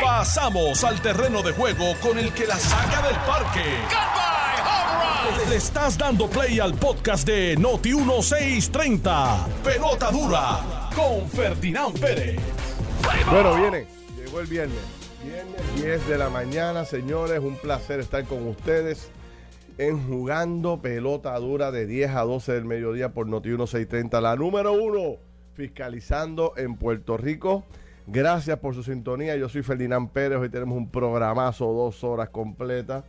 Pasamos al terreno de juego con el que la saca del parque. Le estás dando play al podcast de Noti 1630. Pelota dura con Ferdinand Pérez. Bueno, viene, llegó el viernes. Viernes 10 de la mañana, señores. Un placer estar con ustedes en Jugando Pelota Dura de 10 a 12 del mediodía por Noti 1630. La número uno, fiscalizando en Puerto Rico. Gracias por su sintonía. Yo soy Ferdinand Pérez. Hoy tenemos un programazo, dos horas completas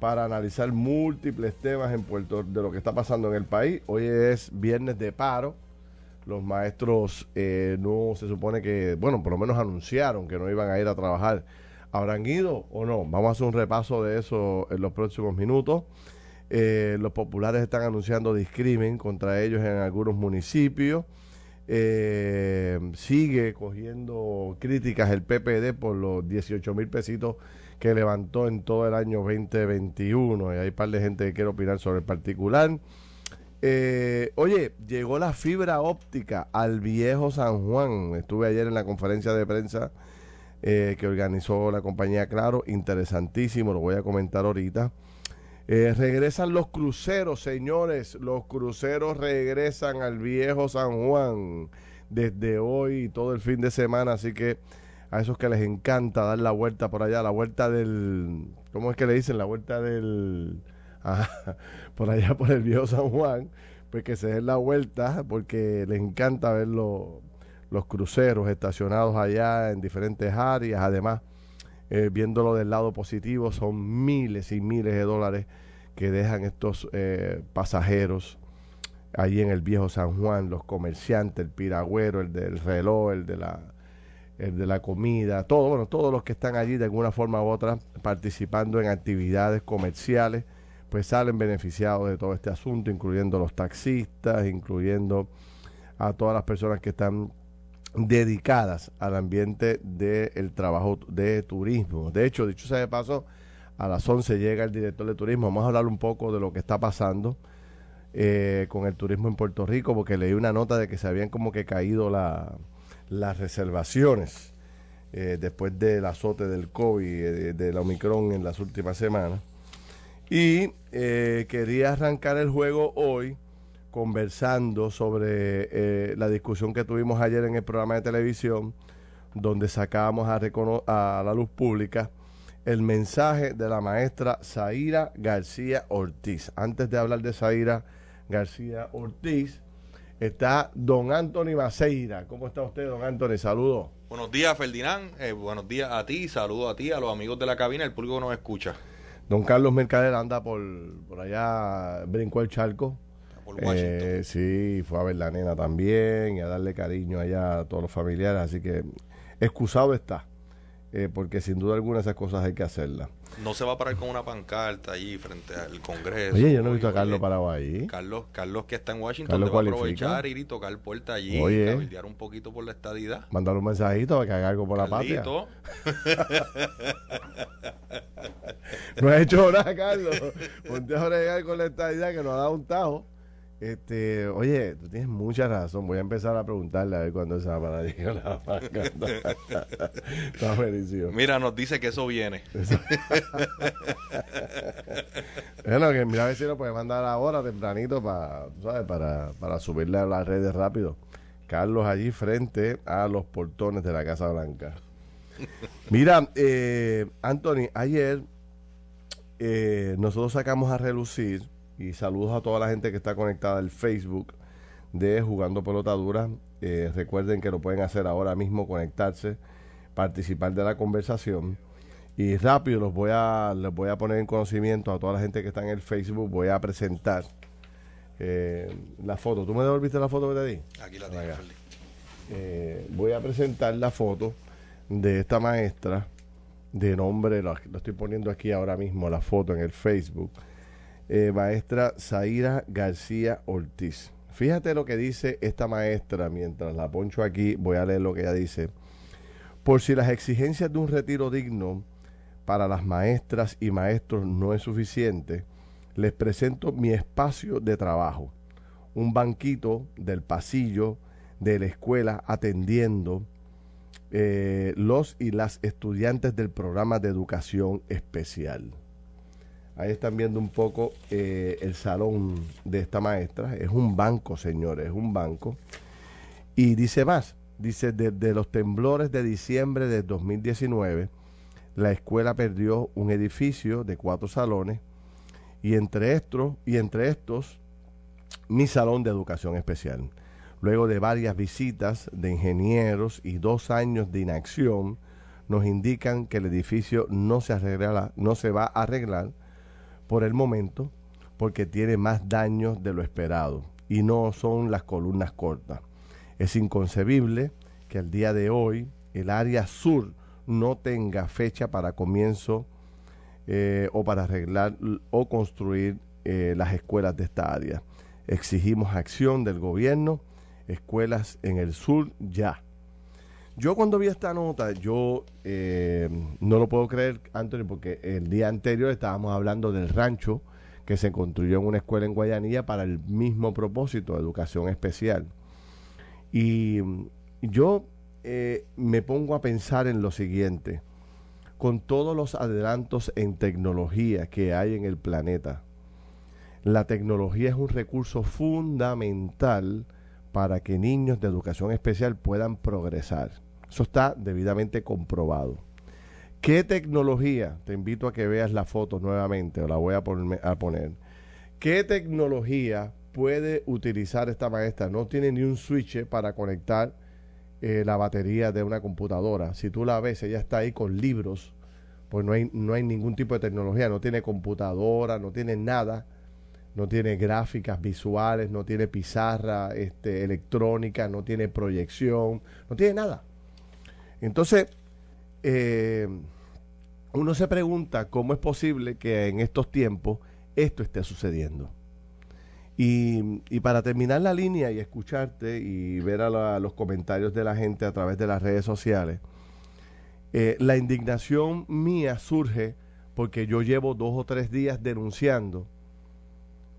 para analizar múltiples temas en Puerto de lo que está pasando en el país. Hoy es viernes de paro. Los maestros eh, no se supone que, bueno, por lo menos anunciaron que no iban a ir a trabajar. ¿Habrán ido o no? Vamos a hacer un repaso de eso en los próximos minutos. Eh, los populares están anunciando discrimen contra ellos en algunos municipios. Eh, sigue cogiendo críticas el PPD por los 18 mil pesitos que levantó en todo el año 2021. Y hay un par de gente que quiere opinar sobre el particular. Eh, oye, llegó la fibra óptica al viejo San Juan. Estuve ayer en la conferencia de prensa eh, que organizó la compañía Claro. Interesantísimo, lo voy a comentar ahorita. Eh, regresan los cruceros, señores. Los cruceros regresan al viejo San Juan desde hoy y todo el fin de semana. Así que a esos que les encanta dar la vuelta por allá, la vuelta del. ¿Cómo es que le dicen? La vuelta del. por allá por el viejo San Juan. Pues que se den la vuelta porque les encanta ver los, los cruceros estacionados allá en diferentes áreas. Además eh, viéndolo del lado positivo, son miles y miles de dólares que dejan estos eh, pasajeros allí en el viejo San Juan, los comerciantes, el piragüero, el del reloj, el de la el de la comida, todo, bueno, todos los que están allí de alguna forma u otra participando en actividades comerciales, pues salen beneficiados de todo este asunto, incluyendo los taxistas, incluyendo a todas las personas que están dedicadas al ambiente del trabajo de turismo. De hecho, dicho sea de paso, a las 11 llega el director de turismo. Vamos a hablar un poco de lo que está pasando eh, con el turismo en Puerto Rico, porque leí una nota de que se habían como que caído las reservaciones eh, después del azote del COVID, eh, de, la Omicron en las últimas semanas. Y quería arrancar el juego hoy conversando sobre eh, la discusión que tuvimos ayer en el programa de televisión, donde sacábamos a, a la luz pública el mensaje de la maestra Zaira García Ortiz. Antes de hablar de Zaira García Ortiz, está don Anthony Maceira. ¿Cómo está usted, don Anthony? Saludos. Buenos días, Ferdinand. Eh, buenos días a ti. Saludos a ti, a los amigos de la cabina, el público nos escucha. Don Carlos Mercader anda por, por allá, brincó el charco eh, sí, fue a ver la nena también y a darle cariño allá a todos los familiares, así que excusado está, eh, porque sin duda alguna esas cosas hay que hacerlas. No se va a parar con una pancarta allí frente al Congreso. Oye, yo no he visto a Carlos parado ahí. Carlos, Carlos que está en Washington, Carlos va a aprovechar ir y tocar puerta allí, Oye, cabildear un poquito por la estadidad. Mandar un mensajito para que haga algo por la patria. no ha hecho nada, Carlos. Ponte a bregar con la estadidad que nos ha dado un tajo. Este, oye, tú tienes mucha razón. Voy a empezar a preguntarle a ver cuándo se va para la Está buenísimo. Mira, nos dice que eso viene. bueno, que mira a ver si lo puede mandar ahora tempranito para, ¿sabes? Para, para subirle a las redes rápido. Carlos allí frente a los portones de la Casa Blanca. Mira, eh, Anthony, ayer eh, nosotros sacamos a relucir y saludos a toda la gente que está conectada al Facebook de Jugando Pelota Dura. Eh, recuerden que lo pueden hacer ahora mismo, conectarse, participar de la conversación. Y rápido los voy a, les voy a poner en conocimiento a toda la gente que está en el Facebook. Voy a presentar eh, la foto. ¿Tú me devolviste la foto que te di? Aquí la tengo. Eh, voy a presentar la foto de esta maestra de nombre, lo estoy poniendo aquí ahora mismo, la foto en el Facebook eh, maestra Zaira García Ortiz. Fíjate lo que dice esta maestra, mientras la poncho aquí, voy a leer lo que ella dice. Por si las exigencias de un retiro digno para las maestras y maestros no es suficiente, les presento mi espacio de trabajo, un banquito del pasillo de la escuela atendiendo eh, los y las estudiantes del programa de educación especial. Ahí están viendo un poco eh, el salón de esta maestra. Es un banco, señores, es un banco. Y dice más, dice, desde los temblores de diciembre de 2019, la escuela perdió un edificio de cuatro salones y entre estos, y entre estos mi salón de educación especial. Luego de varias visitas de ingenieros y dos años de inacción, nos indican que el edificio no se, no se va a arreglar por el momento porque tiene más daños de lo esperado y no son las columnas cortas. Es inconcebible que al día de hoy el área sur no tenga fecha para comienzo eh, o para arreglar o construir eh, las escuelas de esta área. Exigimos acción del gobierno, escuelas en el sur ya. Yo cuando vi esta nota, yo eh, no lo puedo creer, Anthony, porque el día anterior estábamos hablando del rancho que se construyó en una escuela en Guayanilla para el mismo propósito, educación especial. Y yo eh, me pongo a pensar en lo siguiente, con todos los adelantos en tecnología que hay en el planeta, la tecnología es un recurso fundamental para que niños de educación especial puedan progresar. Eso está debidamente comprobado. ¿Qué tecnología? Te invito a que veas la foto nuevamente, o la voy a, poner. ¿Qué tecnología puede utilizar esta maestra? No tiene ni un switch para conectar eh, la batería de una computadora. Si tú la ves, ella está ahí con libros, pues no hay, no hay ningún tipo de tecnología, no tiene computadora, no tiene nada no tiene gráficas visuales, no tiene pizarra este, electrónica, no tiene proyección, no tiene nada. Entonces, eh, uno se pregunta cómo es posible que en estos tiempos esto esté sucediendo. Y, para terminar la línea y escucharte y ver a, los comentarios de la gente a través de las redes sociales, eh, la indignación mía surge porque yo llevo dos o tres días denunciando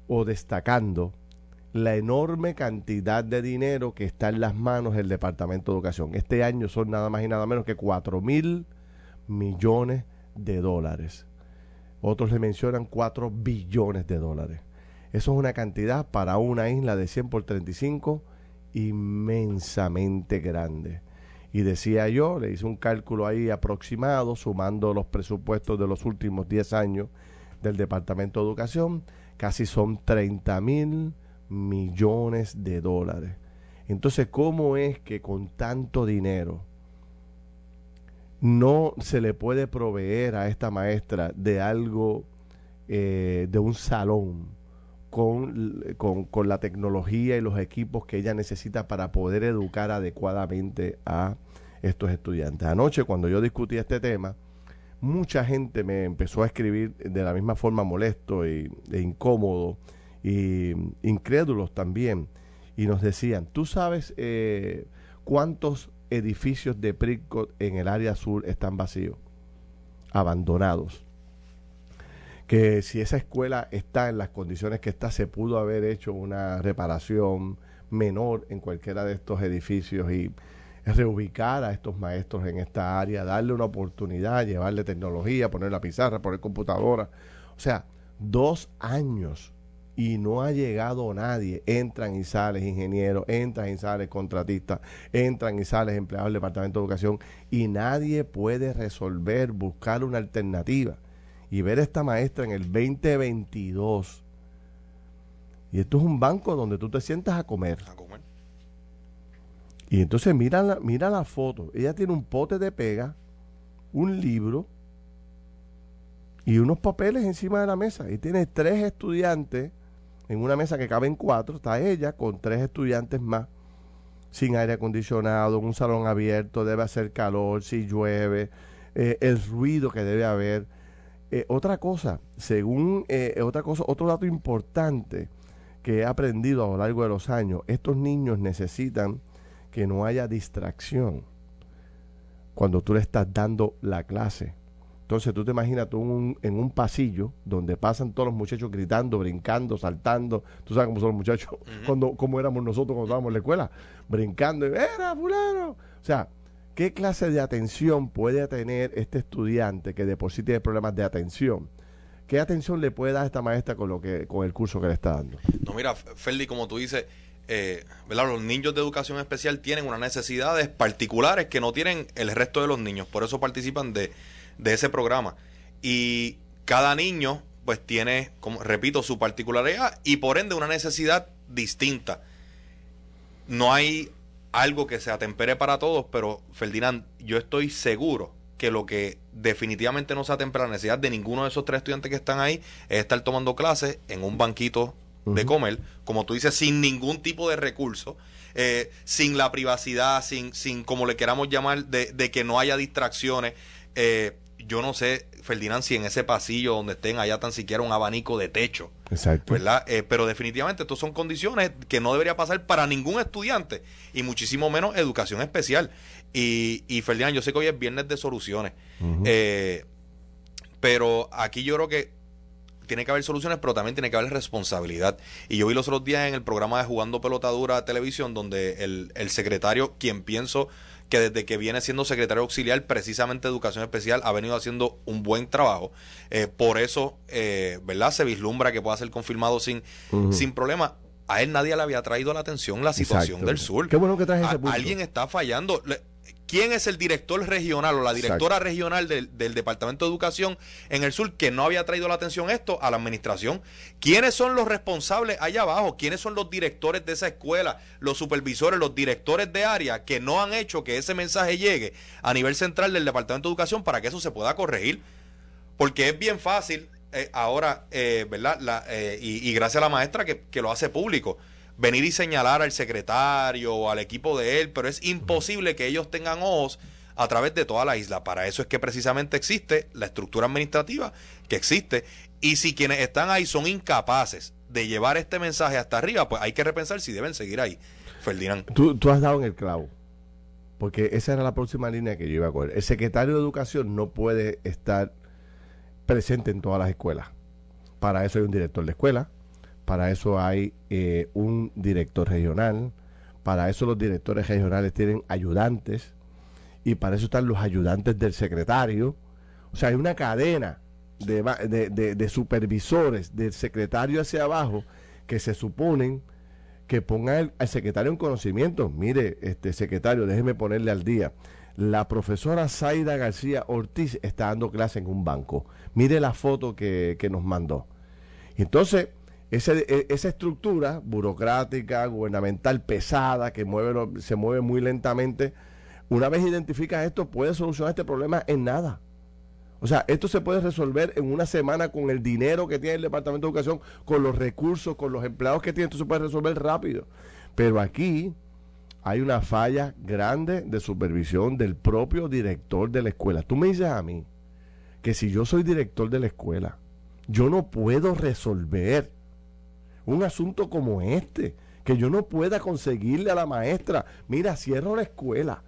o destacando la enorme cantidad de dinero que está en las manos del Departamento de Educación. Este año son nada más y nada menos que 4 mil millones de dólares. Otros le mencionan 4 billones de dólares. Eso es una cantidad para una isla de 100 por 35 inmensamente grande. Y decía yo, le hice un cálculo ahí aproximado, sumando los presupuestos de los últimos 10 años del Departamento de Educación, casi son 30 mil millones de dólares. Entonces, ¿cómo es que con tanto dinero no se le puede proveer a esta maestra de algo, eh, de un salón, con, con, con, la tecnología y los equipos que ella necesita para poder educar adecuadamente a estos estudiantes? Anoche, cuando yo discutí este tema, mucha gente me empezó a escribir de la misma forma molesto e incómodo y incrédulos también. Y nos decían, ¿tú sabes eh, cuántos edificios de Pricot en el área sur están vacíos? Abandonados. Que si esa escuela está en las condiciones que está, se pudo haber hecho una reparación menor en cualquiera de estos edificios y reubicar a estos maestros en esta área, darle una oportunidad, llevarle tecnología, poner la pizarra, poner computadora. O sea, dos años y no ha llegado nadie. Entran y sales ingenieros, entran y sales contratistas, entran y sales empleados del Departamento de Educación y nadie puede resolver, buscar una alternativa. Y ver a esta maestra en el 2022. Y esto es un banco donde tú te sientas a. A comer. Y entonces mira la, mira la foto. Ella tiene un pote de pega, un libro y unos papeles encima de la mesa. Y tiene tres estudiantes en una mesa que caben cuatro. Está ella con tres estudiantes más, sin aire acondicionado, un salón abierto, debe hacer calor, si llueve, eh, el ruido que debe haber. Eh, otra cosa, según eh, otra cosa, otro dato importante que he aprendido a lo largo de los años, estos niños necesitan que no haya distracción cuando tú le estás dando la clase. Entonces tú te imaginas tú en un pasillo donde pasan todos los muchachos gritando, brincando, saltando. Tú sabes cómo son los muchachos, cuando, cómo éramos nosotros cuando estábamos en la escuela, brincando, era fulano. O sea, ¿qué clase de atención puede tener este estudiante que de por sí tiene problemas de atención? ¿Qué atención le puede dar a esta maestra con, lo que, con el curso que le está dando? No, mira, Ferdi, como tú dices, eh, los niños de educación especial tienen unas necesidades particulares que no tienen el resto de los niños, por eso participan de, de ese programa. Y cada niño, pues tiene, como repito, su particularidad y por ende una necesidad distinta. No hay algo que se atempere para todos, pero Ferdinand, yo estoy seguro que lo que definitivamente no se atempera la necesidad de ninguno de esos tres estudiantes que están ahí es estar tomando clases en un banquito de comer, como tú dices, sin ningún tipo de recurso, eh, sin la privacidad, sin, sin como le queramos llamar, de, de que no haya distracciones. Eh, yo no sé, Ferdinand, si en ese pasillo donde estén haya tan siquiera un abanico de techo. Exacto. ¿Verdad? Eh, pero definitivamente estas son condiciones que no debería pasar para ningún estudiante y muchísimo menos educación especial. Y, y Ferdinand, yo sé que hoy es viernes de soluciones, eh, pero aquí yo creo que tiene que haber soluciones, pero también tiene que haber responsabilidad. Y yo vi los otros días en el programa de Jugando Pelotadura Televisión, donde el, el secretario, quien pienso que desde que viene siendo secretario auxiliar precisamente de Educación Especial ha venido haciendo un buen trabajo. Eh, por eso, eh, ¿verdad? Se vislumbra que pueda ser confirmado sin, sin problema. A él nadie le había traído la atención la situación del sur. Qué bueno que traes ese punto. Alguien está fallando quién es el director regional o la directora regional del, Departamento de Educación en el sur que no había traído la atención esto a la administración. ¿Quiénes son los responsables allá abajo? ¿Quiénes son los directores de esa escuela, los supervisores, los directores de área que no han hecho que ese mensaje llegue a nivel central del Departamento de Educación para que eso se pueda corregir? Porque es bien fácil eh, ahora, eh, ¿verdad? Eh, y, gracias a la maestra que, que lo hace público venir y señalar al secretario o al equipo de él, pero es imposible que ellos tengan ojos a través de toda la isla. Para eso es que precisamente existe la estructura administrativa que existe. Y si quienes están ahí son incapaces de llevar este mensaje hasta arriba, pues hay que repensar si deben seguir ahí. Ferdinand. Tú, tú has dado en el clavo. Porque esa era la próxima línea que yo iba a coger. El secretario de Educación no puede estar presente en todas las escuelas. Para eso hay un director de escuela, para eso hay eh, un director regional, para eso los directores regionales tienen ayudantes y para eso están los ayudantes del secretario. O sea, hay una cadena de, supervisores del secretario hacia abajo que se suponen que pongan al secretario en conocimiento. Mire, este secretario, déjeme ponerle al día. La profesora Zaida García Ortiz está dando clase en un banco. Mire la foto que, que nos mandó. Entonces, e, esa estructura burocrática, gubernamental, pesada, que mueve, se mueve muy lentamente, una vez identifica esto, puede solucionar este problema en nada. O sea, esto se puede resolver en una semana con el dinero que tiene el Departamento de Educación, con los recursos, con los empleados que tiene, esto se puede resolver rápido. Pero aquí hay una falla grande de supervisión del propio director de la escuela. Tú me dices a mí que si yo soy director de la escuela, yo no puedo resolver un asunto como este, que yo no pueda conseguirle a la maestra, mira, cierro la escuela.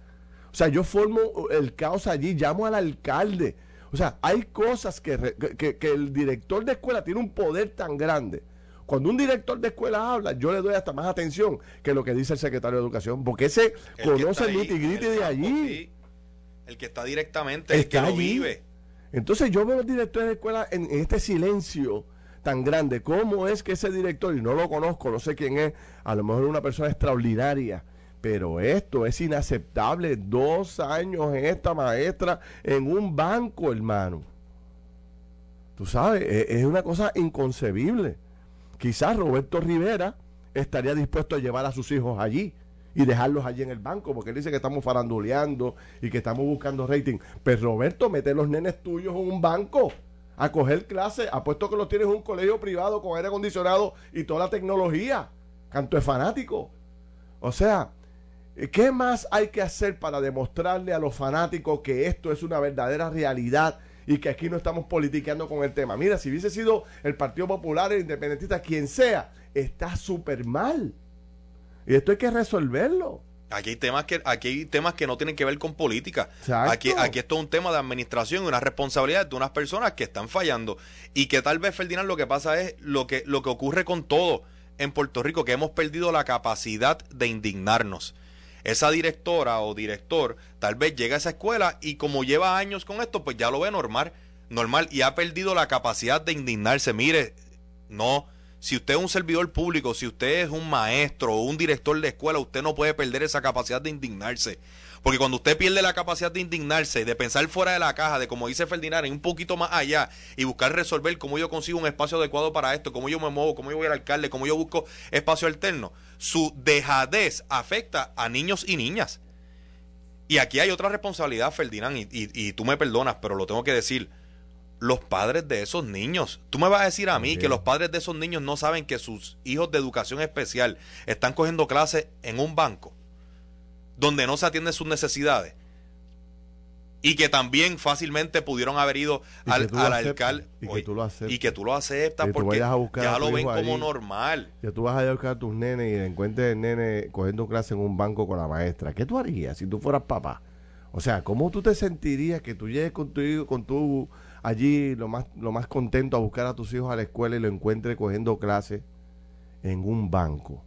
O sea, yo formo el caos allí, llamo al alcalde. O sea, hay cosas que, que, el director de escuela tiene un poder tan grande. Cuando un director de escuela habla, yo le doy hasta más atención que lo que dice el secretario de Educación, porque ese conoce el de allí. el que está directamente, el que lo vive. Entonces yo veo al director de escuela en este silencio tan grande. ¿Cómo es que ese director, y no lo conozco, no sé quién es, a lo mejor una persona extraordinaria, pero esto es inaceptable. Dos años esta maestra en un banco, hermano. Tú sabes, e, es una cosa inconcebible. Quizás Roberto Rivera estaría dispuesto a llevar a sus hijos allí y dejarlos allí en el banco, porque él dice que estamos faranduleando y que estamos buscando rating. Pero Roberto, mete los nenes tuyos en un banco a coger clases, apuesto que los tienes en un colegio privado con aire acondicionado y toda la tecnología. Canto es fanático. O sea, ¿qué más hay que hacer para demostrarle a los fanáticos que esto es una verdadera realidad y que aquí no estamos politiqueando con el tema? Mira, si hubiese sido el Partido Popular, el Independentista, quien sea, está súper mal. Y esto hay que resolverlo. Aquí hay temas que aquí hay temas que no tienen que ver con política. Aquí aquí esto es un tema de administración y una responsabilidad de unas personas que están fallando y que tal vez Ferdinand lo que pasa es lo que lo que ocurre con todo en Puerto Rico que hemos perdido la capacidad de indignarnos. esa directora o director tal vez llega a esa escuela y como lleva años con esto, pues ya lo ve normal, normal y ha perdido la capacidad de indignarse. Mire, no, si usted es un servidor público, si usted es un maestro o un director de escuela, usted no puede perder esa capacidad de indignarse. Porque cuando usted pierde la capacidad de indignarse, de pensar fuera de la caja, de como dice Ferdinand, un poquito más allá y buscar resolver cómo yo consigo un espacio adecuado para esto, cómo yo me muevo, cómo yo voy al alcalde, cómo yo busco espacio alterno, su dejadez afecta a niños y niñas. Y aquí hay otra responsabilidad, Ferdinand, y, y tú me perdonas, pero lo tengo que decir los padres de esos niños. Tú me vas a decir a mí que los padres de esos niños no saben que sus hijos de educación especial están cogiendo clases en un banco donde no se atienden sus necesidades y que también fácilmente pudieron haber ido al, alcalde y, que tú lo aceptas, y que tú lo aceptas porque ya lo ven como normal. Que tú vas a buscar a tus nenes y encuentres el nene cogiendo clase en un banco con la maestra. ¿Qué tú harías si tú fueras papá? O sea, ¿cómo tú te sentirías que tú llegues con tu hijo, con tu allí lo más, lo más contento a buscar a tus hijos a la escuela y lo encuentres cogiendo clases en un banco.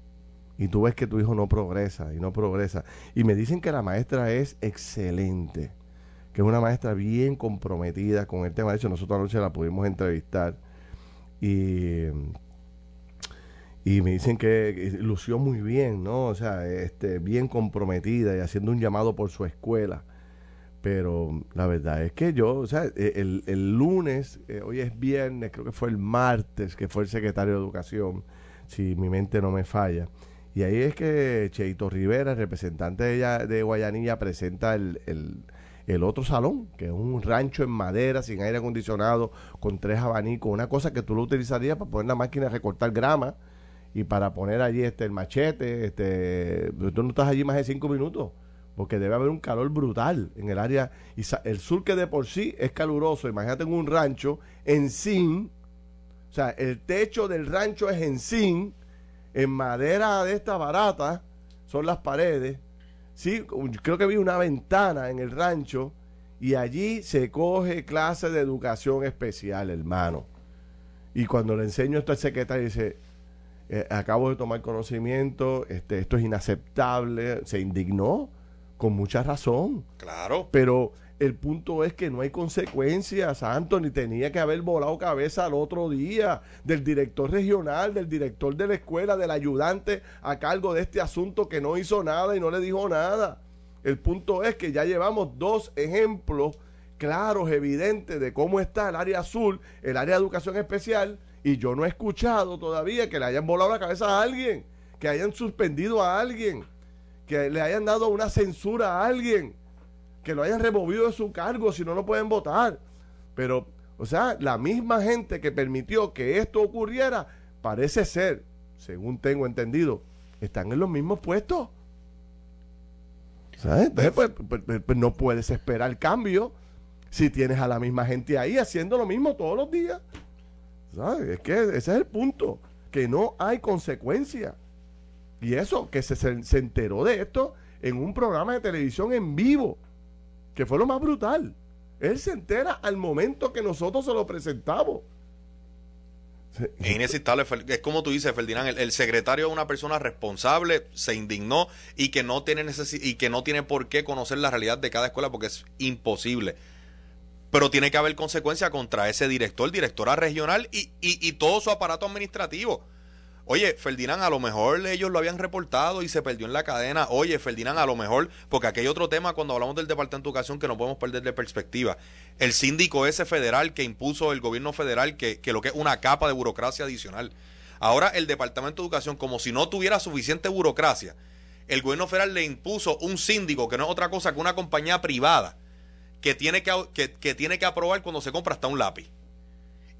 Y tú ves que tu hijo no progresa y no progresa. Y me dicen que la maestra es excelente, que es una maestra bien comprometida con el tema. De hecho, nosotros anoche la pudimos entrevistar y, y me dicen que lució muy bien, ¿no? O sea, este, bien comprometida y haciendo un llamado por su escuela pero la verdad es que yo, o sea, e, el, lunes, eh, hoy es viernes, creo que fue el martes que fue el secretario de Educación, si mi mente no me falla. Y ahí es que Cheito Rivera, el representante de, de Guayanilla, presenta el, el, otro salón, que es un rancho en madera, sin aire acondicionado, con tres abanicos, una cosa que tú lo utilizarías para poner la máquina de recortar grama y para poner allí este el machete, este, tú no estás allí más de cinco minutos porque debe haber un calor brutal en el área. Y el sur que de por sí es caluroso, imagínate un rancho en zinc, o sea, el techo del rancho es en zinc, en madera de esta barata, son las paredes. Sí, creo que vi una ventana en el rancho y allí se coge clase de educación especial, hermano. Y cuando le enseño esto al secretario, dice, eh, acabo de tomar conocimiento, este, esto es inaceptable, se indignó con mucha razón. Claro. Pero el punto es que no hay consecuencias. Anthony tenía que haber volado cabeza al otro día del director regional, del director de la escuela, del ayudante a cargo de este asunto que no hizo nada y no le dijo nada. El punto es que ya llevamos dos ejemplos claros, evidentes de cómo está el área azul, el área de educación especial, y yo no he escuchado todavía que le hayan volado la cabeza a alguien, que hayan suspendido a alguien que le hayan dado una censura a alguien, que lo hayan removido de su cargo si no lo pueden votar. Pero, o sea, la misma gente que permitió que esto ocurriera, parece ser, según tengo entendido, están en los mismos puestos. ¿Sabes? Entonces, pues, pues, pues, pues, no puedes esperar cambio si tienes a la misma gente ahí haciendo lo mismo todos los días. ¿Sabes? Es que ese es el punto, que no hay consecuencia. Y eso, que se, se enteró de esto en un programa de televisión en vivo, que fue lo más brutal. Él se entera al momento que nosotros se lo presentamos. Es inaceptable, es como tú dices, Ferdinand, el, secretario es una persona responsable, se indignó y que no tiene y que no tiene por qué conocer la realidad de cada escuela porque es imposible. Pero tiene que haber consecuencia contra ese director, directora regional y, y, y todo su aparato administrativo. Oye, Ferdinand, a lo mejor ellos lo habían reportado y se perdió en la cadena. Oye, Ferdinand, a lo mejor, porque aquí hay otro tema cuando hablamos del Departamento de Educación que no podemos perder de perspectiva. El síndico ese federal que impuso el gobierno federal, que, que lo que es una capa de burocracia adicional. Ahora el Departamento de Educación, como si no tuviera suficiente burocracia, el gobierno federal le impuso un síndico que no es otra cosa que una compañía privada que tiene que, que, que tiene que aprobar cuando se compra hasta un lápiz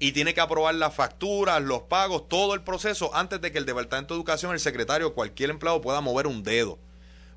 y tiene que aprobar las facturas, los pagos, todo el proceso antes de que el Departamento de Educación, el secretario, cualquier empleado pueda mover un dedo.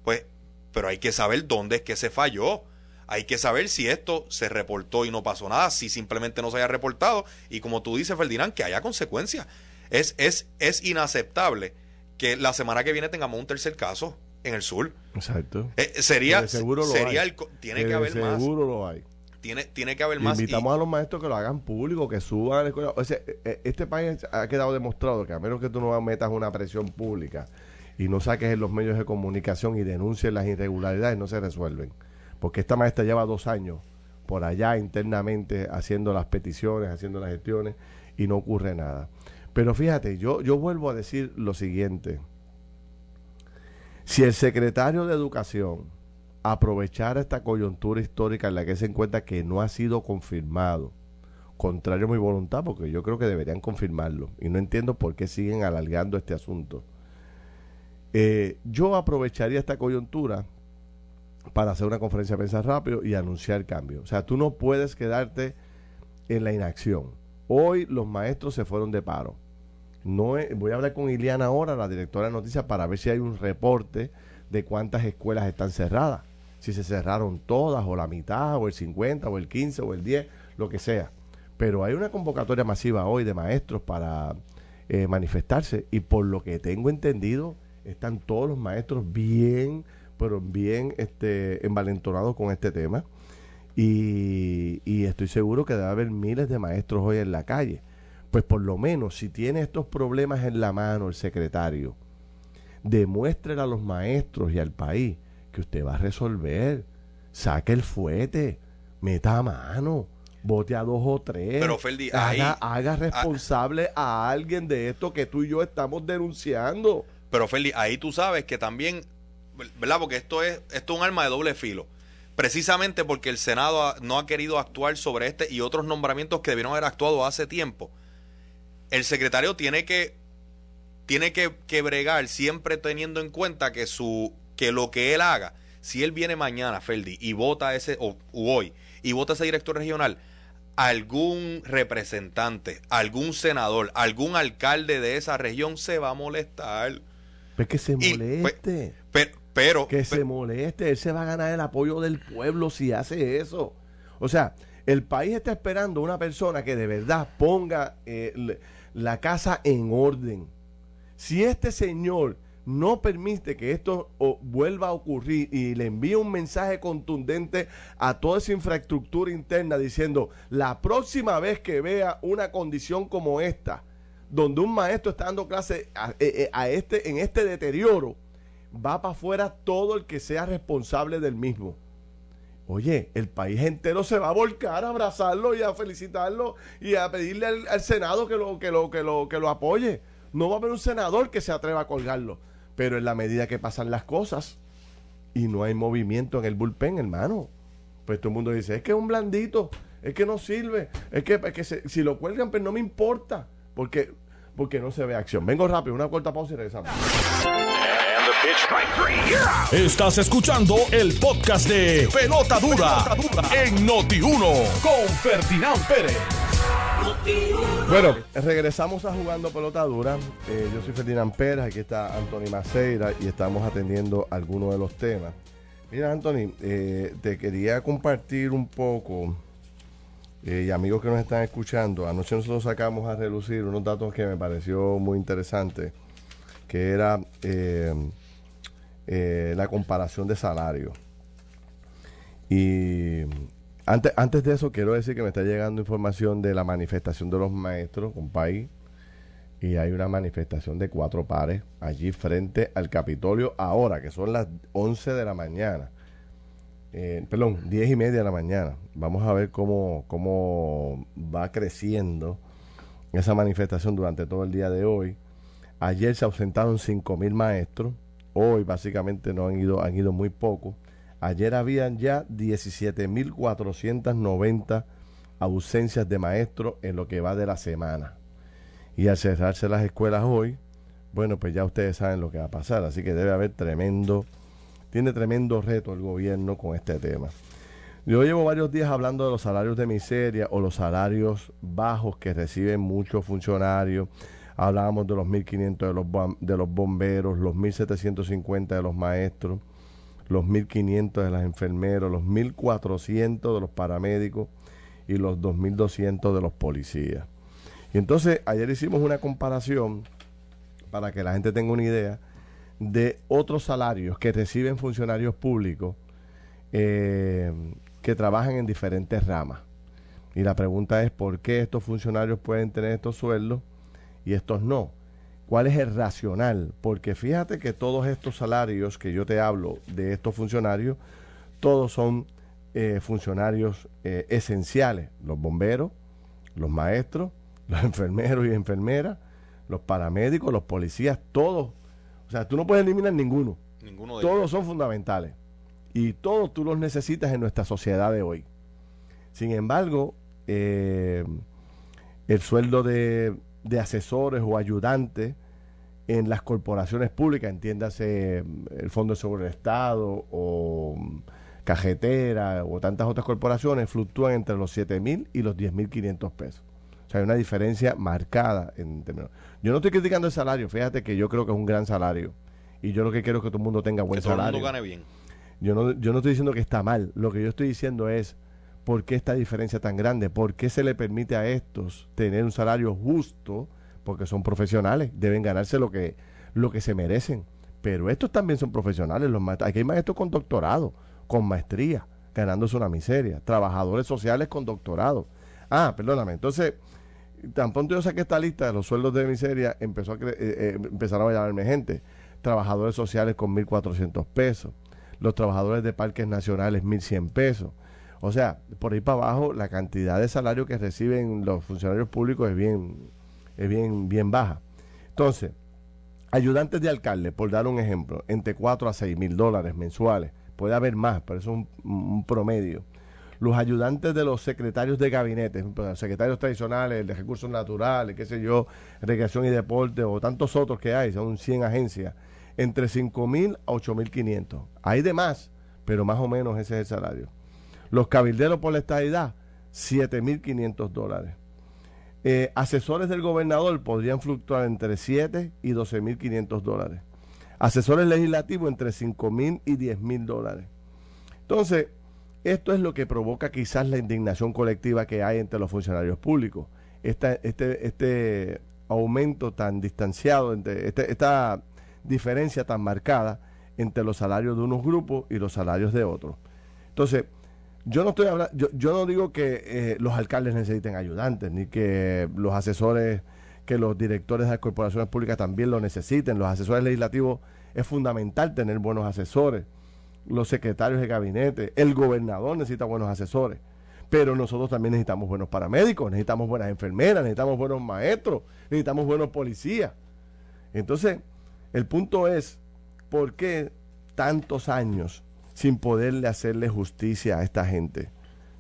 Pues, pero hay que saber dónde es que se falló. Hay que saber si esto se reportó y no pasó nada, si simplemente no se haya reportado y como tú dices, Ferdinand, que haya consecuencias. Es, es, es inaceptable que la semana que viene tengamos un tercer caso en el sur. Exacto. Eh, sería, seguro sería el, tiene que haber más. Seguro lo hay tiene, tiene que haber más. Invitamos a los maestros que lo hagan público, que suban a la escuela. O sea, e, e, este país ha quedado demostrado que a menos que tú no metas una presión pública y no saques en los medios de comunicación y denuncies las irregularidades, no se resuelven. Porque esta maestra lleva dos años por allá internamente haciendo las peticiones, haciendo las gestiones y no ocurre nada. Pero fíjate, yo, yo vuelvo a decir lo siguiente. Si el secretario de Educación aprovechara esta coyuntura histórica en la que se encuentra que no ha sido confirmado, contrario a mi voluntad, porque yo creo que deberían confirmarlo, y no entiendo por qué siguen alargando este asunto. Eh, yo aprovecharía esta coyuntura para hacer una conferencia de prensa rápido y anunciar cambio. O sea, tú no puedes quedarte en la inacción. Hoy los maestros se fueron de paro. No voy a hablar con Iliana ahora, la directora de noticias, para ver si hay un reporte de cuántas escuelas están cerradas. Si se cerraron todas, o la mitad, o el 50, o el 15, o el 10, lo que sea. Pero hay una convocatoria masiva hoy de maestros para eh, manifestarse y por lo que tengo entendido, están todos los maestros bien, pero bien este, envalentonados con este tema. Y, estoy seguro que debe haber miles de maestros hoy en la calle. Pues por lo menos, si tiene estos problemas en la mano el secretario, demuéstrele a los maestros y al país que usted va a resolver. Saque el fuete, meta a mano, vote a dos o tres. Pero Ferdi, haga, haga responsable a alguien de esto que tú y yo estamos denunciando. Pero Feli, ahí tú sabes que también, ¿verdad? Porque esto es, esto es un arma de doble filo. Precisamente porque el Senado no ha querido actuar sobre este y otros nombramientos que debieron haber actuado hace tiempo. El secretario tiene que tiene que, que bregar siempre teniendo en cuenta que su que lo que él haga, si él viene mañana, Feldi, y vota ese, o hoy, y vota ese director regional, algún representante, algún senador, algún alcalde de esa región se va a molestar. Pues que se pues, moleste. pero, que se moleste. Él se va a ganar el apoyo del pueblo si hace eso. O sea, el país está esperando una persona que de verdad ponga eh, la casa en orden. Si este señor no permite que esto vuelva a ocurrir y le envía un mensaje contundente a toda esa infraestructura interna diciendo la próxima vez que vea una condición como esta, donde un maestro está dando clase a, eh, eh, este, en este deterioro, va para afuera todo el que sea responsable del mismo. Oye, el país entero se va a volcar a abrazarlo y a felicitarlo y a pedirle al, Senado que lo, que, lo, que, lo, que lo apoye. No va a haber un senador que se atreva a colgarlo. Pero en la medida que pasan las cosas y no hay movimiento en el bullpen, hermano, pues todo el mundo dice, es que es un blandito, es que no sirve, es que, que si lo cuelgan, pues no me importa, porque porque no se ve acción. Vengo rápido, una corta pausa y regresamos. Estás escuchando el podcast de Pelota Dura, en Noti1 con Ferdinand Pérez. Bueno, regresamos a jugando pelota dura. Eh, yo soy Ferdinand Pérez, aquí está Anthony Maceira y estamos atendiendo algunos de los temas. Mira, Anthony, eh, te quería compartir un poco eh, y amigos que nos están escuchando, anoche nosotros sacamos a relucir unos datos que me pareció muy interesante, que era la comparación de salarios. Y antes, antes de eso, quiero decir que me está llegando información de la manifestación de los maestros con país. Y hay una manifestación de cuatro pares allí frente al Capitolio ahora, que son las 11 de la mañana eh, perdón, 10 y media de la mañana. Vamos a ver cómo, cómo va creciendo esa manifestación durante todo el día de hoy. Ayer se ausentaron 5 mil maestros, hoy básicamente no han ido, han ido muy pocos. Ayer habían ya 17.490 ausencias de maestros en lo que va de la semana. Y al cerrarse las escuelas hoy, bueno, pues ya ustedes saben lo que va a pasar. Así que debe haber tremendo tiene tremendo reto el gobierno con este tema. Yo llevo varios días hablando de los salarios de miseria o los salarios bajos que reciben muchos funcionarios. Hablábamos de los 1.500 de los, de los bomberos, los 1.750 de los maestros, los 1.500 de los enfermeros, los 1.400 de los paramédicos y los 2.200 de los policías. Y entonces ayer hicimos una comparación para que la gente tenga una idea de otros salarios que reciben funcionarios públicos eh, que trabajan en diferentes ramas. Y la pregunta es por qué estos funcionarios pueden tener estos sueldos y estos no. ¿Cuál es el racional? Porque fíjate que todos estos salarios que yo te hablo de estos funcionarios, todos son eh, funcionarios eh, esenciales. Los bomberos, los maestros, los enfermeros y enfermeras, los paramédicos, los policías, todos. O sea, tú no puedes eliminar ninguno. Ninguno de todos ellos. son fundamentales. Y todos tú los necesitas en nuestra sociedad de hoy. Sin embargo, eh, el sueldo de, de asesores o ayudantes en las corporaciones públicas, entiéndase el Fondo de Seguro del Estado o mm, Cajetera o tantas otras corporaciones, fluctúan entre los 7 mil y los 10 mil 500 pesos. O sea, hay una diferencia marcada en términos. Yo no estoy criticando el salario, fíjate que yo creo que es un gran salario. Y yo lo que quiero es que todo el mundo tenga buen que todo el salario. mundo gane bien. Yo no, yo no estoy diciendo que está mal. Lo que yo estoy diciendo es por qué esta diferencia tan grande. ¿Por qué se le permite a estos tener un salario justo? Porque son profesionales, deben ganarse lo que, lo que se merecen. Pero estos también son profesionales. Los maestros. Aquí hay maestros con doctorado, con maestría, ganándose una miseria. Trabajadores sociales con doctorado. Ah, perdóname. Entonces, tan pronto yo saqué esta lista de los sueldos de miseria, empezó a cre- eh, eh, empezaron a llamarme gente. Trabajadores sociales con 1.400 pesos los trabajadores de parques nacionales 1.100 pesos. O sea, por ahí para abajo la cantidad de salario que reciben los funcionarios públicos es bien, es bien, bien baja. Entonces, ayudantes de alcalde, por dar un ejemplo, entre 4 a 6 mil dólares mensuales. Puede haber más, pero eso es un, promedio. Los ayudantes de los secretarios de gabinete, secretarios tradicionales, de recursos naturales, qué sé yo, recreación y deporte, o tantos otros que hay, son 100 agencias, entre 5 mil a 8 mil 500. Hay de más, pero más o menos ese es el salario. Los cabilderos por la estadidad, 7 mil 500 dólares. Eh, asesores del gobernador podrían fluctuar entre 7 y 12 mil 500 dólares. Asesores legislativos entre 5 mil y 10 mil dólares. Entonces, esto es lo que provoca quizás la indignación colectiva que hay entre los funcionarios públicos. Este, este aumento tan distanciado, entre, este- esta diferencia tan marcada entre los salarios de unos grupos y los salarios de otros. Entonces, yo no estoy hablando, yo, yo no digo que eh, los alcaldes necesiten ayudantes, ni que los asesores, que los directores de las corporaciones públicas también lo necesiten. Los asesores legislativos es fundamental tener buenos asesores. Los secretarios de gabinete, el gobernador necesita buenos asesores. Pero nosotros también necesitamos buenos paramédicos, necesitamos buenas enfermeras, necesitamos buenos maestros, necesitamos buenos policías. Entonces, el punto es, ¿por qué tantos años sin poderle hacerle justicia a esta gente?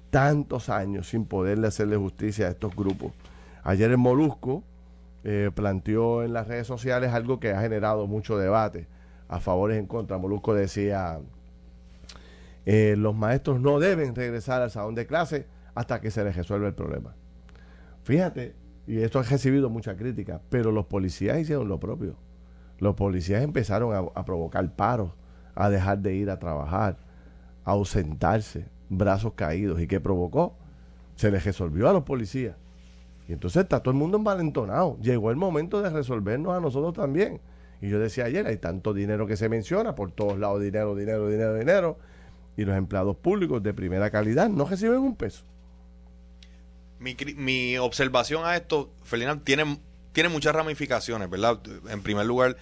Tantos años sin poderle hacerle justicia a estos grupos. Ayer el Molusco eh, planteó en las redes sociales algo que ha generado mucho debate a favor y en contra. Molusco decía, eh, los maestros no deben regresar al salón de clase hasta que se les resuelva el problema. Fíjate, y esto ha recibido mucha crítica, pero los policías hicieron lo propio. Los policías empezaron a, a provocar paros, a dejar de ir a trabajar, a ausentarse, brazos caídos. ¿Y qué provocó? Se les resolvió a los policías. Y entonces está todo el mundo envalentonado. Llegó el momento de resolvernos a nosotros también. Y yo decía ayer, hay tanto dinero que se menciona, por todos lados dinero, dinero, dinero, dinero. Y los empleados públicos de primera calidad no reciben un peso. Mi, mi observación a esto, Ferdinand, tiene, tiene muchas ramificaciones, ¿verdad? En primer lugar,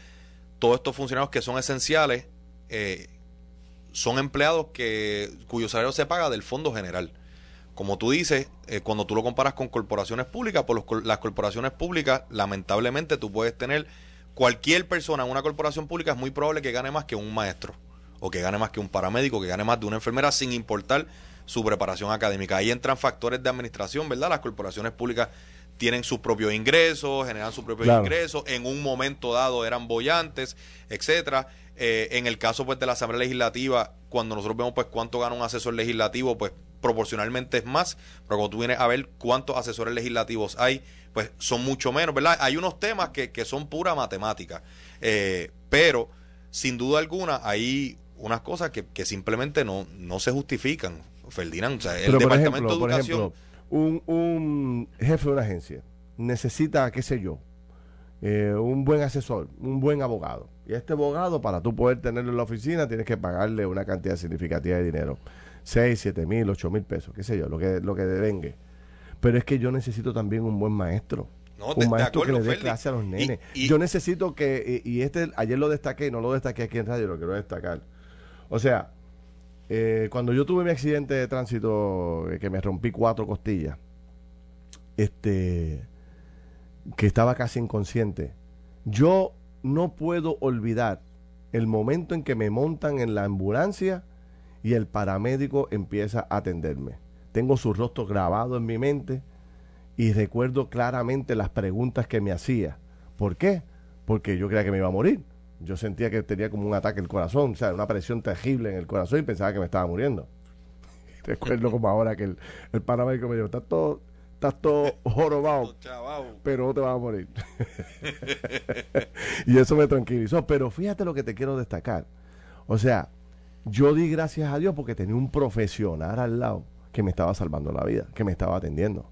todos estos funcionarios que son esenciales eh, son empleados que cuyo salario se paga del Fondo General. Como tú dices, eh, cuando tú lo comparas con corporaciones públicas, por las corporaciones públicas, lamentablemente tú puedes tener cualquier persona en una corporación pública, es muy probable que gane más que un maestro, o que gane más que un paramédico, que gane más de una enfermera, sin importar su preparación académica. Ahí entran factores de administración, ¿verdad? Las corporaciones públicas tienen sus propios ingresos, generan sus propios Claro. ingresos, en un momento dado eran bollantes, etcétera. Eh, en el caso pues de la Asamblea Legislativa, cuando nosotros vemos pues cuánto gana un asesor legislativo, pues proporcionalmente es más, pero cuando tú vienes a ver cuántos asesores legislativos hay, pues son mucho menos, ¿verdad? Hay unos temas que, que son pura matemática, eh, pero sin duda alguna hay unas cosas que, que simplemente no, no se justifican, Ferdinand. O sea, el Departamento ejemplo, de Educación... un, un jefe de una agencia necesita, qué sé yo, eh, un buen asesor, un buen abogado. Y este abogado, para tú poder tenerlo en la oficina, tienes que pagarle una cantidad significativa de dinero. 6, 7 mil, 8 mil pesos, qué sé yo, lo que, lo que devengue. Pero es que yo necesito también un buen maestro. un maestro que le dé clase a los nenes. Yo necesito que, y, este ayer lo destaqué, no lo destaqué aquí en radio, lo quiero destacar. O sea, eh, cuando yo tuve mi accidente de tránsito, eh, que me rompí cuatro costillas, este, que estaba casi inconsciente, yo no puedo olvidar el momento en que me montan en la ambulancia y el paramédico empieza a atenderme. Tengo su rostro grabado en mi mente y recuerdo claramente las preguntas que me hacía. ¿Por qué? Porque yo creía que me iba a morir. Yo sentía que tenía como un ataque al corazón, o sea, una presión terrible en el corazón y pensaba que me estaba muriendo. Recuerdo como ahora que el, el paramédico me dijo, estás todo, estás todo jorobado, pero no te vas a morir. y eso me tranquilizó. Pero fíjate lo que te quiero destacar. O sea, yo di gracias a Dios porque tenía un profesional al lado que me estaba salvando la vida, que me estaba atendiendo.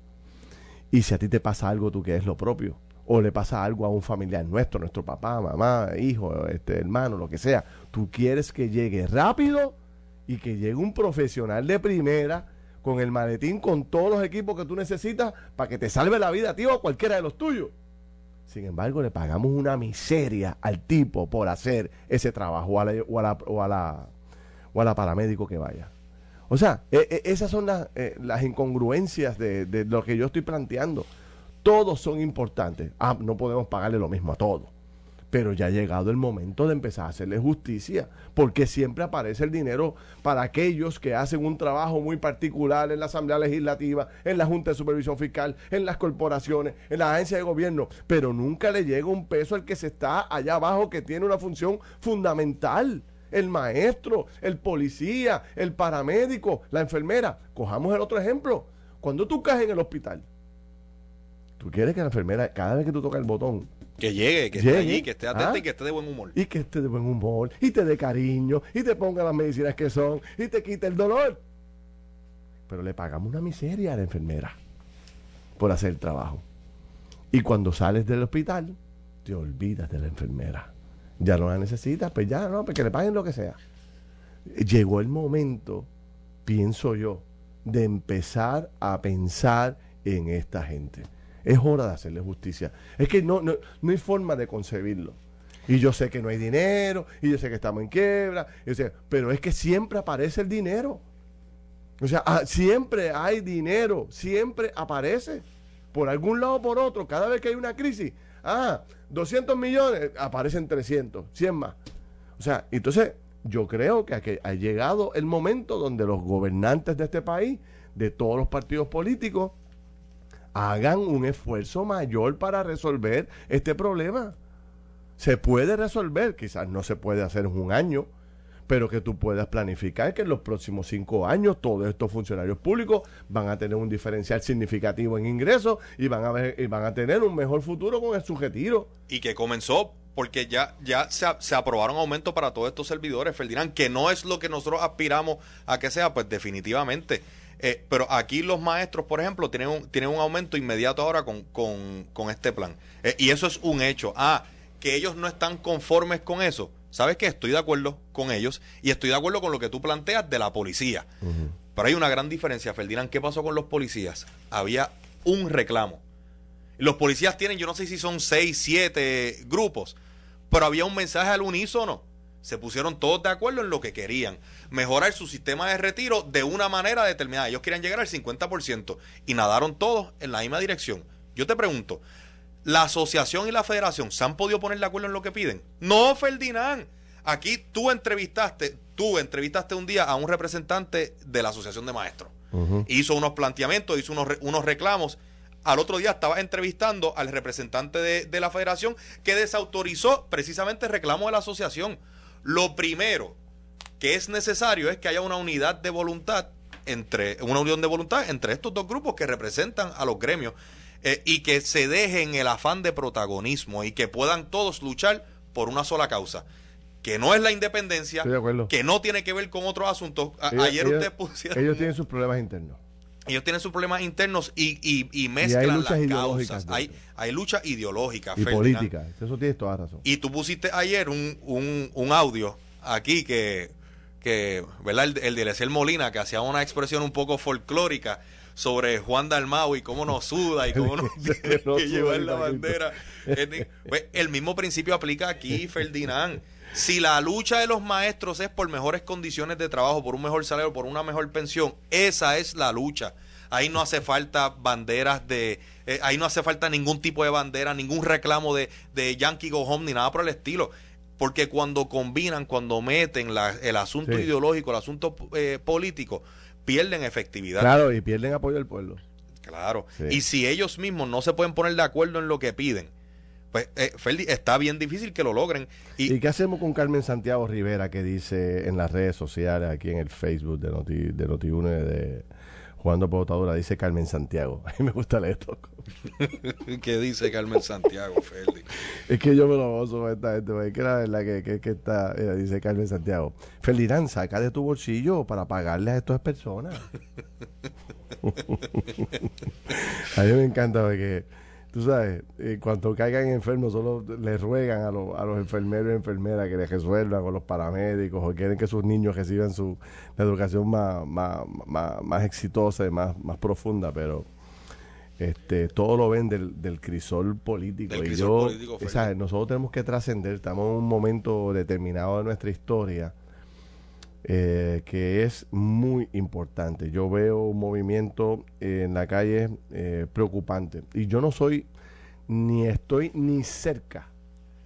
Y si a ti te pasa algo, tú que es lo propio, o le pasa algo a un familiar nuestro, nuestro papá, mamá, hijo, este, hermano, lo que sea, tú quieres que llegue rápido y que llegue un profesional de primera con el maletín, con todos los equipos que tú necesitas para que te salve la vida ti o a cualquiera de los tuyos. Sin embargo, le pagamos una miseria al tipo por hacer ese trabajo o a la, o a la, o a la paramédico que vaya. O sea, e, e, esas son las, eh, las incongruencias de, de, lo que yo estoy planteando. Todos son importantes. Ah, no podemos pagarle lo mismo a todos. Pero ya ha llegado el momento de empezar a hacerle justicia, porque siempre aparece el dinero para aquellos que hacen un trabajo muy particular en la Asamblea Legislativa, en la Junta de Supervisión Fiscal, en las corporaciones, en la agencia de gobierno, pero nunca le llega un peso al que se está allá abajo, que tiene una función fundamental el maestro, el policía, el paramédico, la enfermera. Cojamos el otro ejemplo. Cuando tú caes en el hospital, tú quieres que la enfermera, cada vez que tú tocas el botón, que llegue, que esté allí, que esté atenta y que esté de buen humor. Y que esté de buen humor, y te dé cariño, y te ponga las medicinas que son, y te quite el dolor. Pero le pagamos una miseria a la enfermera por hacer el trabajo. Y cuando sales del hospital, te olvidas de la enfermera ya no la necesita, pues ya no, pues que le paguen lo que sea. Llegó el momento, pienso yo, de empezar a pensar en esta gente. Es hora de hacerle justicia. Es que no, no, no hay forma de concebirlo. Y yo sé que no hay dinero, y yo sé que estamos en quiebra, pero es que siempre aparece el dinero. O sea, ah, siempre hay dinero, siempre aparece. Por algún lado o por otro, cada vez que hay una crisis, Ah, 200 millones, aparecen 300, 100 más. O sea, entonces yo creo que ha llegado el momento donde los gobernantes de este país, de todos los partidos políticos, hagan un esfuerzo mayor para resolver este problema. Se puede resolver, quizás no se puede hacer en un año, pero que tú puedas planificar que en los próximos cinco años todos estos funcionarios públicos van a tener un diferencial significativo en ingresos y van a ver, y van a tener un mejor futuro con el sujetiro. Y que comenzó porque ya, ya se, se, aprobaron aumentos para todos estos servidores, Ferdinand, que no es lo que nosotros aspiramos a que sea, pues definitivamente. Eh, pero aquí los maestros, por ejemplo, tienen un, tienen un aumento inmediato ahora con, con, con este plan. Eh, y eso es un hecho. Ah, que ellos no están conformes con eso ¿sabes qué? Estoy de acuerdo con ellos y estoy de acuerdo con lo que tú planteas de la policía. Pero hay una gran diferencia, Ferdinand. ¿Qué pasó con los policías? Había un reclamo. Los policías tienen, yo no sé si son seis, siete grupos, pero había un mensaje al unísono. Se pusieron todos de acuerdo en lo que querían. Mejorar su sistema de retiro de una manera determinada. Ellos querían llegar al 50% y nadaron todos en la misma dirección. Yo te pregunto, la asociación y la federación se han podido poner de acuerdo en lo que piden. No, Ferdinand. Aquí tú entrevistaste, tú entrevistaste un día a un representante de la asociación de maestros. Hizo unos planteamientos, hizo unos, unos reclamos. Al otro día estaba entrevistando al representante de, de la federación que desautorizó precisamente el reclamo de la asociación. Lo primero que es necesario es que haya una unidad de voluntad entre una unión de voluntad entre estos dos grupos que representan a los gremios eh, y que se dejen el afán de protagonismo y que puedan todos luchar por una sola causa que no es la independencia, que no tiene que ver con otros asuntos. Ayer usted pusieron... Ellos tienen sus problemas internos. Ellos tienen sus problemas internos y, y, mezclan las causas. Hay, hay lucha ideológica. Y política. Eso tienes toda razón. Y tú pusiste ayer un, un, un audio aquí que, que ¿verdad? El, el de Molina, que hacía una expresión un poco folclórica sobre Juan Dalmau y cómo nos suda y cómo nos tiene que llevar la bandera. Pues, el mismo principio aplica aquí, Ferdinand. Si la lucha de los maestros es por mejores condiciones de trabajo, por un mejor salario, por una mejor pensión, esa es la lucha. Ahí no hace falta banderas de... Eh, ahí no hace falta ningún tipo de bandera, ningún reclamo de, de Yankee Go Home ni nada por el estilo. Porque cuando combinan, cuando meten el asunto ideológico, el asunto eh, político, pierden efectividad. Claro, y pierden apoyo del pueblo. Claro. Y si ellos mismos no se pueden poner de acuerdo en lo que piden, pues eh, está bien difícil que lo logren. Y, qué hacemos con Carmen Santiago Rivera que dice en las redes sociales, aquí en el Facebook de Noti, de noti de jugando por dice Carmen Santiago. A mí me gusta leer esto. ¿Qué dice Carmen Santiago, Ferdi? es que yo me lo gozo con esta gente, es que la verdad que, que, está, dice Carmen Santiago. Ferdinand, saca de tu bolsillo para pagarle a estas personas. a mí me encanta porque tú sabes, eh, cuando caigan enfermos, solo le ruegan a, a los enfermeros y enfermeras que les resuelvan, o los paramédicos, o quieren que sus niños reciban su educación más, más, más, exitosa y más, más profunda, pero este todo lo ven del, del crisol político. y yo, nosotros tenemos que trascender, estamos en un momento determinado de nuestra historia eh, que es muy importante. Yo veo un movimiento en la calle eh, preocupante y yo no soy ni estoy ni cerca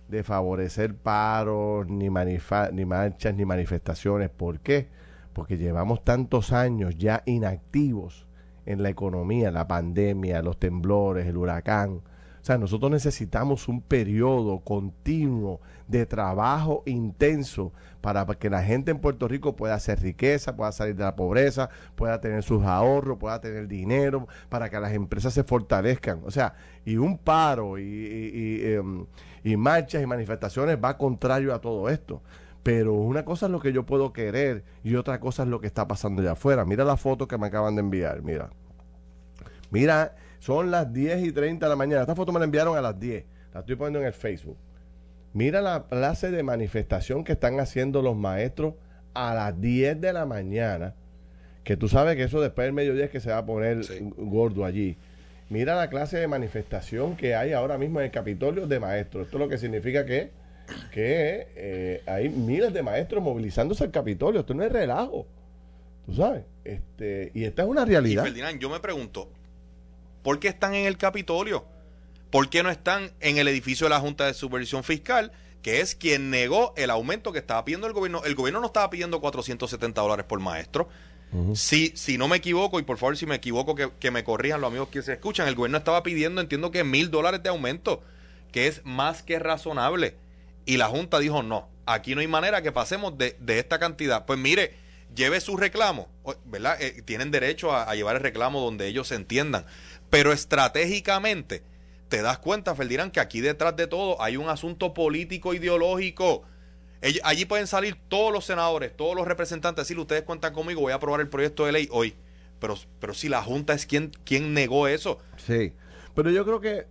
de favorecer paros, ni, ni marchas, ni manifestaciones. ¿Por qué? Porque llevamos tantos años ya inactivos en la economía, la pandemia, los temblores, el huracán. O sea, nosotros necesitamos un periodo continuo de trabajo intenso para que la gente en Puerto Rico pueda hacer riqueza, pueda salir de la pobreza, pueda tener sus ahorros, pueda tener dinero, para que las empresas se fortalezcan. O sea, y un paro y, y, em, marchas y manifestaciones va contrario a todo esto. Pero una cosa es lo que yo puedo querer y otra cosa es lo que está pasando allá afuera. Mira la foto que me acaban de enviar, mira. Mira, son las 10 y 30 de la mañana. Esta foto me la enviaron a las 10. La estoy poniendo en el Facebook. Mira la clase de manifestación que están haciendo los maestros a las 10 de la mañana. Que tú sabes que eso después del mediodía es que se va a poner gordo allí. Mira la clase de manifestación que hay ahora mismo en el Capitolio de maestros. Esto es lo que significa que, que eh, hay miles de maestros movilizándose al Capitolio. Esto no es relajo. Tú sabes. Este, y esta es una realidad. Y yo me pregunto, ¿por qué están en el Capitolio? ¿Por qué no están en el edificio de la Junta de Supervisión Fiscal, que es quien negó el aumento que estaba pidiendo el gobierno? El gobierno no estaba pidiendo 470 dólares por maestro. si, si no me equivoco, y por favor si me equivoco que, me corrijan los amigos que se escuchan, el gobierno estaba pidiendo, entiendo que mil dólares de aumento, que es más que razonable. Y la Junta dijo, no, aquí no hay manera que pasemos de, esta cantidad. Pues mire, lleve su reclamo, ¿verdad? Eh, tienen derecho a, a, llevar el reclamo donde ellos se entiendan. Pero estratégicamente, te das cuenta, Ferdinand, que aquí detrás de todo hay un asunto político ideológico. Allí pueden salir todos los senadores, todos los representantes, decir, ustedes cuentan conmigo, voy a aprobar el proyecto de ley hoy. Pero, pero si la Junta es quien, negó eso. Sí, pero yo creo que,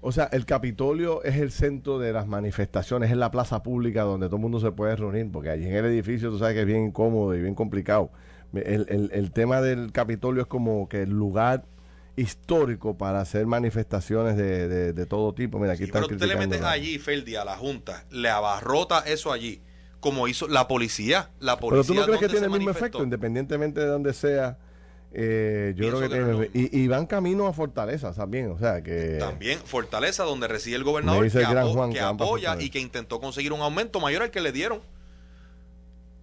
o sea, el Capitolio es el centro de las manifestaciones, es la plaza pública donde todo el mundo se puede reunir, porque allí en el edificio tú sabes que es bien incómodo y bien complicado. El, el tema del Capitolio es como que el lugar histórico para hacer manifestaciones de, de, todo tipo. Mira, aquí sí, pero usted le metes allí, Feldi, a la Junta, le abarrota eso allí, como hizo la policía. La policía pero tú no crees que tiene el mismo efecto, independientemente de donde sea. Eh, yo creo que, tiene. Y, van camino a Fortaleza también, o sea que. También, Fortaleza, donde reside el gobernador, que, apoya y que intentó conseguir un aumento mayor al que le dieron.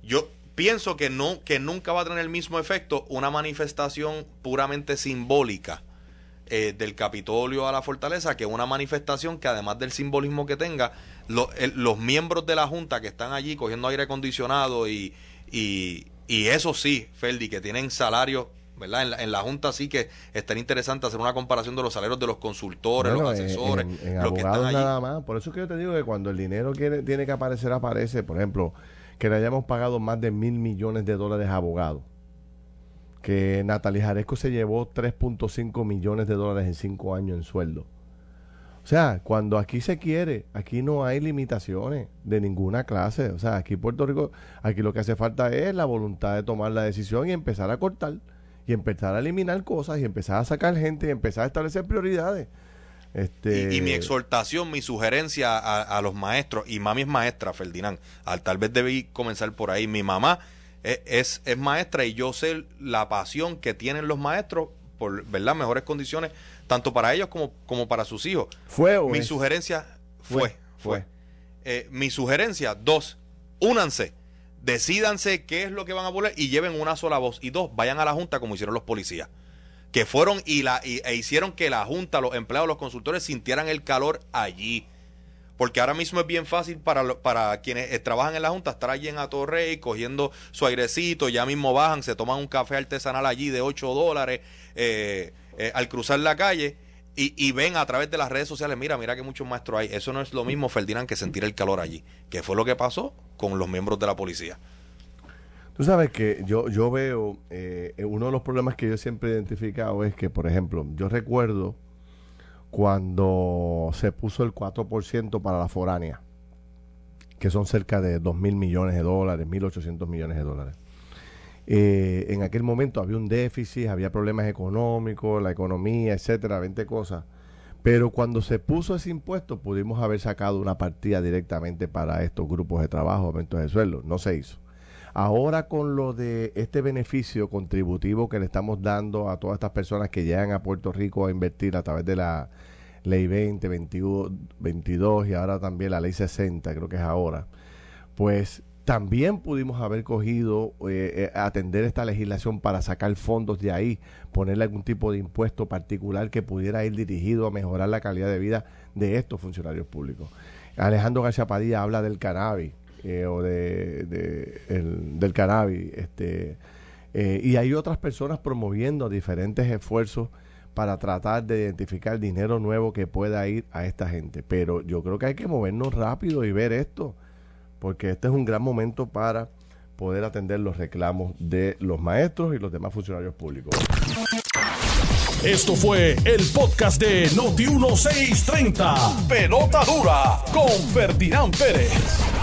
Yo, pienso que no que nunca va a tener el mismo efecto una manifestación puramente simbólica eh, del Capitolio a la fortaleza que una manifestación que además del simbolismo que tenga los miembros de la junta que están allí cogiendo aire acondicionado y, y, eso sí Ferdi que tienen salarios ¿verdad? En la, Junta sí que estaría interesante hacer una comparación de los salarios de los consultores, los asesores, los que están nada más. Por eso es que yo te digo que cuando el dinero tiene que aparecer, aparece. Por ejemplo, que le hayamos pagado más de mil millones de dólares a abogados. Que Natalia Jaresco se llevó 3.5 millones de dólares en cinco años en sueldo. O sea, cuando aquí se quiere, aquí no hay limitaciones de ninguna clase. O sea, aquí Puerto Rico, aquí lo que hace falta es la voluntad de tomar la decisión y empezar a cortar y empezar a eliminar cosas y empezar a sacar gente y empezar a establecer prioridades. Este... Y, mi exhortación, mi sugerencia a, los maestros, y mami es maestra, Ferdinand, al, tal vez debí comenzar por ahí. Mi mamá es, es, maestra y yo sé la pasión que tienen los maestros por ¿verdad? mejores condiciones, tanto para ellos como, como para sus hijos. Fue Mi sugerencia fue, fue. Eh, mi sugerencia, dos, únanse Decídanse qué es lo que van a poner y lleven una sola voz. Y dos, vayan a la Junta como hicieron los policías. Que fueron y, la, e hicieron que la Junta, los empleados, los consultores sintieran el calor allí. Porque ahora mismo es bien fácil para, para quienes eh, trabajan en la Junta estar allí en Atorrey cogiendo su airecito, ya mismo bajan, se toman un café artesanal allí de 8 dólares eh, eh, al cruzar la calle y, y, ven a través de las redes sociales, mira, mira que muchos maestros hay. Eso no es lo mismo, Ferdinand, que sentir el calor allí. Que fue lo que pasó con los miembros de la policía. Tú sabes que yo, yo veo, eh, uno de los problemas que yo siempre he identificado es que, por ejemplo, yo recuerdo cuando se puso el 4% para la foránea, que son cerca de 2 mil millones de dólares, 1.800 millones de dólares. Eh, en aquel momento había un déficit, había problemas económicos, la economía, etcétera, 20 cosas. Pero cuando se puso ese impuesto, pudimos haber sacado una partida directamente para estos grupos de trabajo, aumentos de sueldo. No se hizo. Ahora con lo de este beneficio contributivo que le estamos dando a todas estas personas que llegan a Puerto Rico a invertir a través de la ley 20, 22 y ahora también la ley 60, creo que es ahora, pues también pudimos haber cogido, eh, eh, atender esta legislación para sacar fondos de ahí, ponerle algún tipo de impuesto particular que pudiera ir dirigido a mejorar la calidad de vida de estos funcionarios públicos. Alejandro García Padilla habla del cannabis eh, o de, del cannabis, este, y hay otras personas promoviendo diferentes esfuerzos para tratar de identificar dinero nuevo que pueda ir a esta gente. Pero yo creo que hay que movernos rápido y ver esto porque este es un gran momento para poder atender los reclamos de los maestros y los demás funcionarios públicos. Esto fue el podcast de Noti1630. Pelota dura con Ferdinand Pérez.